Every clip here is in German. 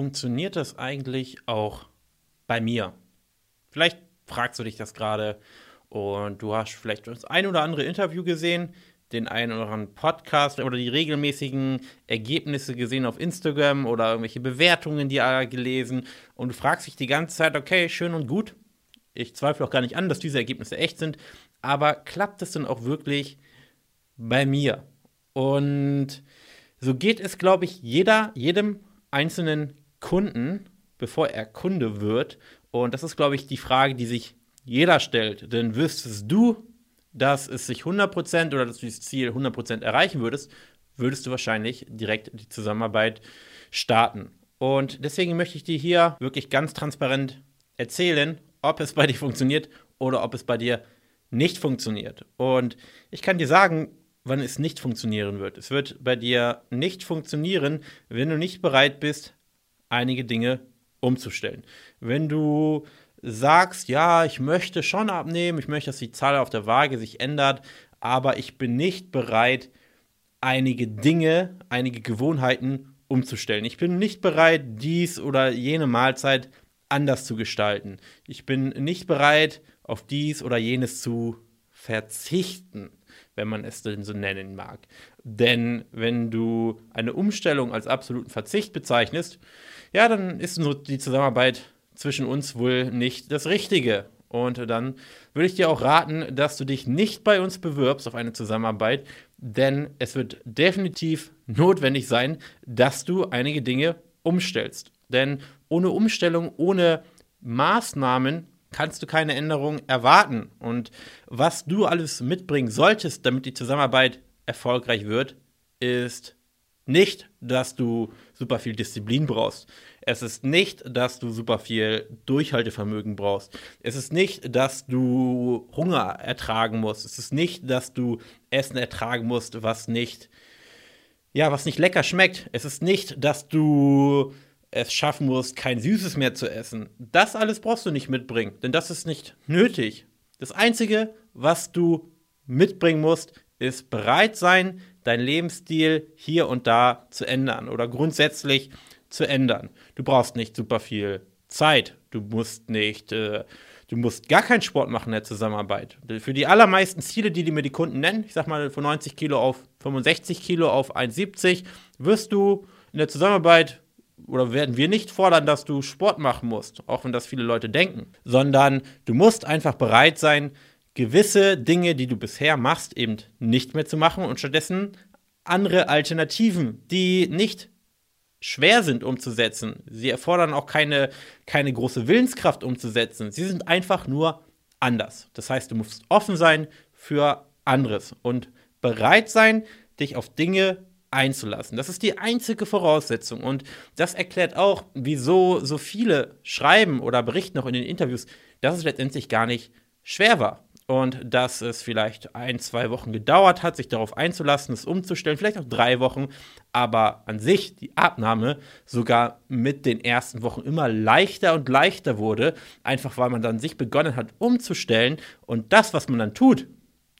funktioniert das eigentlich auch bei mir? Vielleicht fragst du dich das gerade und du hast vielleicht das ein oder andere Interview gesehen, den einen oder anderen Podcast oder die regelmäßigen Ergebnisse gesehen auf Instagram oder irgendwelche Bewertungen, die gelesen und du fragst dich die ganze Zeit, okay, schön und gut. Ich zweifle auch gar nicht an, dass diese Ergebnisse echt sind, aber klappt es denn auch wirklich bei mir? Und so geht es, glaube ich, jeder, jedem einzelnen Kunden, bevor er Kunde wird. Und das ist, glaube ich, die Frage, die sich jeder stellt. Denn wüsstest du, dass es sich 100% oder dass du das Ziel 100% erreichen würdest, würdest du wahrscheinlich direkt die Zusammenarbeit starten. Und deswegen möchte ich dir hier wirklich ganz transparent erzählen, ob es bei dir funktioniert oder ob es bei dir nicht funktioniert. Und ich kann dir sagen, wann es nicht funktionieren wird. Es wird bei dir nicht funktionieren, wenn du nicht bereit bist, einige Dinge umzustellen. Wenn du sagst, ja, ich möchte schon abnehmen, ich möchte, dass die Zahl auf der Waage sich ändert, aber ich bin nicht bereit, einige Dinge, einige Gewohnheiten umzustellen. Ich bin nicht bereit, dies oder jene Mahlzeit anders zu gestalten. Ich bin nicht bereit, auf dies oder jenes zu verzichten, wenn man es denn so nennen mag. Denn wenn du eine Umstellung als absoluten Verzicht bezeichnest, ja, dann ist so die Zusammenarbeit zwischen uns wohl nicht das Richtige. Und dann würde ich dir auch raten, dass du dich nicht bei uns bewirbst auf eine Zusammenarbeit, denn es wird definitiv notwendig sein, dass du einige Dinge umstellst. Denn ohne Umstellung, ohne Maßnahmen kannst du keine Änderung erwarten. Und was du alles mitbringen solltest, damit die Zusammenarbeit erfolgreich wird, ist nicht, dass du super viel Disziplin brauchst. Es ist nicht, dass du super viel Durchhaltevermögen brauchst. Es ist nicht, dass du Hunger ertragen musst. Es ist nicht, dass du Essen ertragen musst, was nicht, ja, was nicht lecker schmeckt. Es ist nicht, dass du es schaffen musst, kein Süßes mehr zu essen. Das alles brauchst du nicht mitbringen, denn das ist nicht nötig. Das Einzige, was du mitbringen musst, ist bereit sein, deinen Lebensstil hier und da zu ändern oder grundsätzlich zu ändern. Du brauchst nicht super viel Zeit. Du musst nicht, äh, du musst gar keinen Sport machen in der Zusammenarbeit. Für die allermeisten Ziele, die, die mir die Kunden nennen, ich sag mal von 90 Kilo auf 65 Kilo auf 1,70, wirst du in der Zusammenarbeit oder werden wir nicht fordern, dass du Sport machen musst, auch wenn das viele Leute denken, sondern du musst einfach bereit sein, gewisse Dinge, die du bisher machst, eben nicht mehr zu machen und stattdessen andere Alternativen, die nicht schwer sind umzusetzen. Sie erfordern auch keine, keine große Willenskraft umzusetzen. Sie sind einfach nur anders. Das heißt, du musst offen sein für anderes und bereit sein, dich auf Dinge einzulassen. Das ist die einzige Voraussetzung. Und das erklärt auch, wieso so viele schreiben oder berichten auch in den Interviews, dass es letztendlich gar nicht schwer war und dass es vielleicht ein, zwei Wochen gedauert hat, sich darauf einzulassen, es umzustellen, vielleicht auch drei Wochen, aber an sich die Abnahme sogar mit den ersten Wochen immer leichter und leichter wurde, einfach weil man dann sich begonnen hat umzustellen und das, was man dann tut,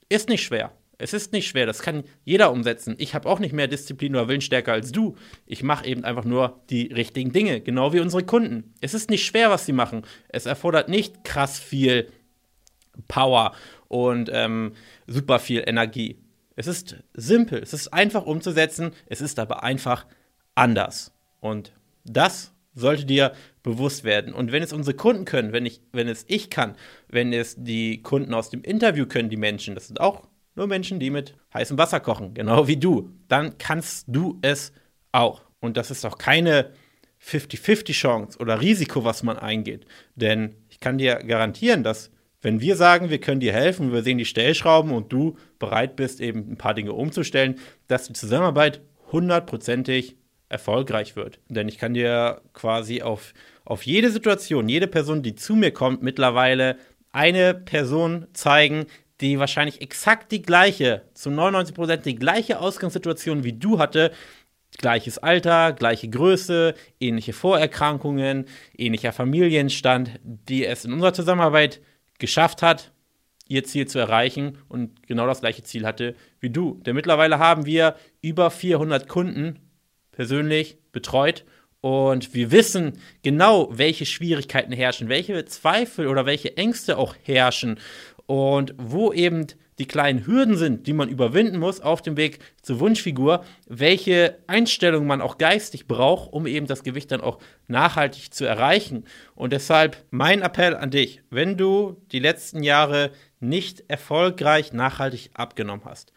ist nicht schwer. Es ist nicht schwer, das kann jeder umsetzen. Ich habe auch nicht mehr Disziplin oder Willensstärke als du. Ich mache eben einfach nur die richtigen Dinge, genau wie unsere Kunden. Es ist nicht schwer, was sie machen. Es erfordert nicht krass viel Power und ähm, super viel Energie. Es ist simpel, es ist einfach umzusetzen, es ist aber einfach anders. Und das sollte dir bewusst werden. Und wenn es unsere Kunden können, wenn, ich, wenn es ich kann, wenn es die Kunden aus dem Interview können, die Menschen, das sind auch nur Menschen, die mit heißem Wasser kochen, genau wie du, dann kannst du es auch. Und das ist auch keine 50-50 Chance oder Risiko, was man eingeht. Denn ich kann dir garantieren, dass wenn wir sagen, wir können dir helfen, wir sehen die Stellschrauben und du bereit bist, eben ein paar Dinge umzustellen, dass die Zusammenarbeit hundertprozentig erfolgreich wird. Denn ich kann dir quasi auf, auf jede Situation, jede Person, die zu mir kommt, mittlerweile eine Person zeigen, die wahrscheinlich exakt die gleiche, zu 99 Prozent die gleiche Ausgangssituation wie du hatte, gleiches Alter, gleiche Größe, ähnliche Vorerkrankungen, ähnlicher Familienstand, die es in unserer Zusammenarbeit geschafft hat, ihr Ziel zu erreichen und genau das gleiche Ziel hatte wie du. Denn mittlerweile haben wir über 400 Kunden persönlich betreut Und wir wissen genau, welche Schwierigkeiten herrschen, welche Zweifel oder welche Ängste auch herrschen und wo eben die kleinen Hürden sind, die man überwinden muss auf dem Weg zur Wunschfigur, welche Einstellung man auch geistig braucht, um eben das Gewicht dann auch nachhaltig zu erreichen. Und deshalb mein Appell an dich, wenn du die letzten Jahre nicht erfolgreich nachhaltig abgenommen hast,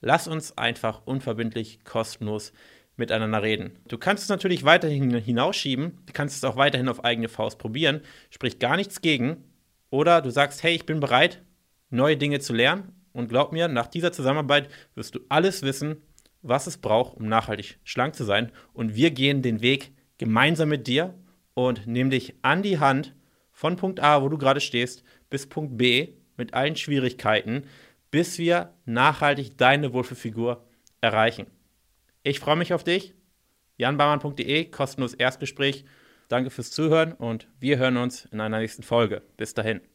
lass uns einfach unverbindlich kostenlos miteinander reden. Du kannst es natürlich weiterhin hinausschieben, du kannst es auch weiterhin auf eigene Faust probieren, spricht gar nichts gegen. Oder du sagst, hey, ich bin bereit, neue Dinge zu lernen. Und glaub mir, nach dieser Zusammenarbeit wirst du alles wissen, was es braucht, um nachhaltig schlank zu sein. Und wir gehen den Weg gemeinsam mit dir und nehmen dich an die Hand von Punkt A, wo du gerade stehst, bis Punkt B mit allen Schwierigkeiten, bis wir nachhaltig deine Wohlfühlfigur erreichen. Ich freue mich auf dich. janbarmann.de, kostenlos Erstgespräch. Danke fürs Zuhören und wir hören uns in einer nächsten Folge. Bis dahin.